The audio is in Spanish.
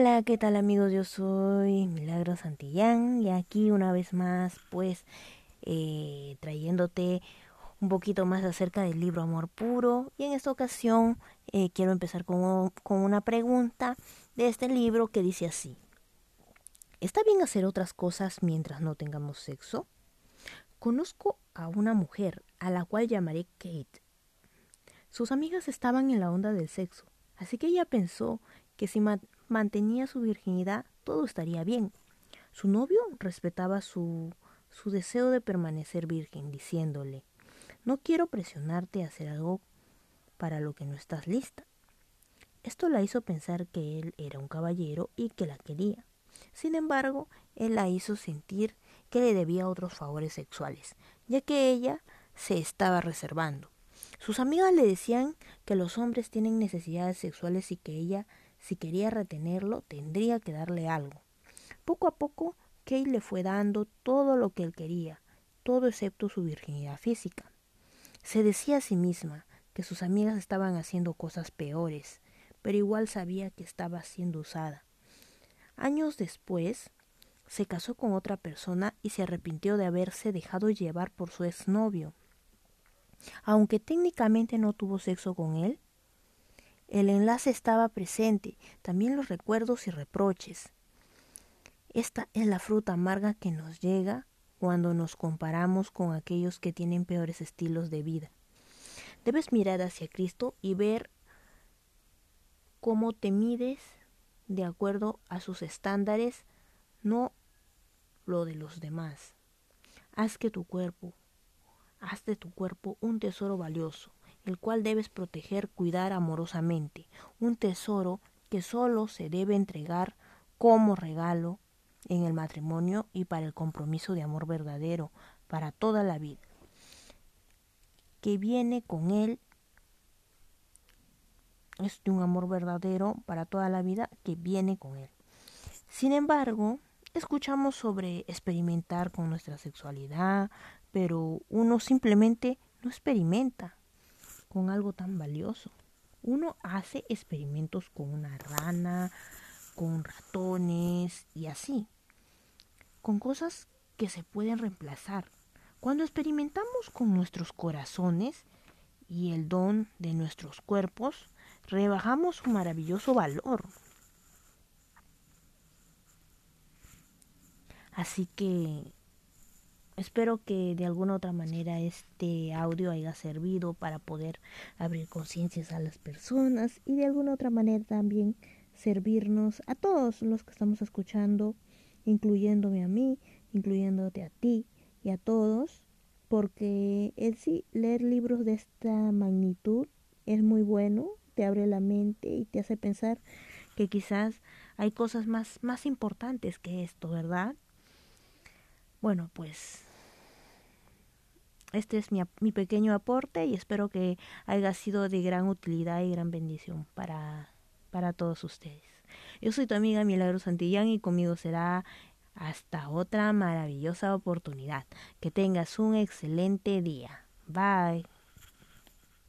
Hola, ¿qué tal amigos? Yo soy Milagro Santillán y aquí una vez más pues eh, trayéndote un poquito más acerca del libro Amor Puro y en esta ocasión eh, quiero empezar con, con una pregunta de este libro que dice así. ¿Está bien hacer otras cosas mientras no tengamos sexo? Conozco a una mujer a la cual llamaré Kate. Sus amigas estaban en la onda del sexo, así que ella pensó que si mantenía su virginidad todo estaría bien. Su novio respetaba su, su deseo de permanecer virgen, diciéndole No quiero presionarte a hacer algo para lo que no estás lista. Esto la hizo pensar que él era un caballero y que la quería. Sin embargo, él la hizo sentir que le debía otros favores sexuales, ya que ella se estaba reservando. Sus amigas le decían que los hombres tienen necesidades sexuales y que ella, si quería retenerlo, tendría que darle algo. Poco a poco, Kate le fue dando todo lo que él quería, todo excepto su virginidad física. Se decía a sí misma que sus amigas estaban haciendo cosas peores, pero igual sabía que estaba siendo usada. Años después, se casó con otra persona y se arrepintió de haberse dejado llevar por su exnovio. Aunque técnicamente no tuvo sexo con él, el enlace estaba presente, también los recuerdos y reproches. Esta es la fruta amarga que nos llega cuando nos comparamos con aquellos que tienen peores estilos de vida. Debes mirar hacia Cristo y ver cómo te mides de acuerdo a sus estándares, no lo de los demás. Haz que tu cuerpo, haz de tu cuerpo un tesoro valioso, el cual debes proteger, cuidar amorosamente, un tesoro que solo se debe entregar como regalo en el matrimonio y para el compromiso de amor verdadero para toda la vida, que viene con él es de un amor verdadero para toda la vida que viene con él. Sin embargo, escuchamos sobre experimentar con nuestra sexualidad, pero uno simplemente no experimenta con algo tan valioso. Uno hace experimentos con una rana, con ratones y así, con cosas que se pueden reemplazar. Cuando experimentamos con nuestros corazones y el don de nuestros cuerpos, rebajamos su maravilloso valor. Así que espero que de alguna otra manera este audio haya servido para poder abrir conciencias a las personas y de alguna otra manera también servirnos a todos los que estamos escuchando, incluyéndome a mí, incluyéndote a ti y a todos, porque en sí leer libros de esta magnitud es muy bueno, te abre la mente y te hace pensar que quizás hay cosas más, más importantes que esto, ¿verdad? Bueno, pues este es mi, mi, pequeño aporte y espero que haya sido de gran utilidad y gran bendición para, para todos ustedes. Yo soy tu amiga Milagro Santillán y conmigo será hasta otra maravillosa oportunidad. Que tengas un excelente día. Bye.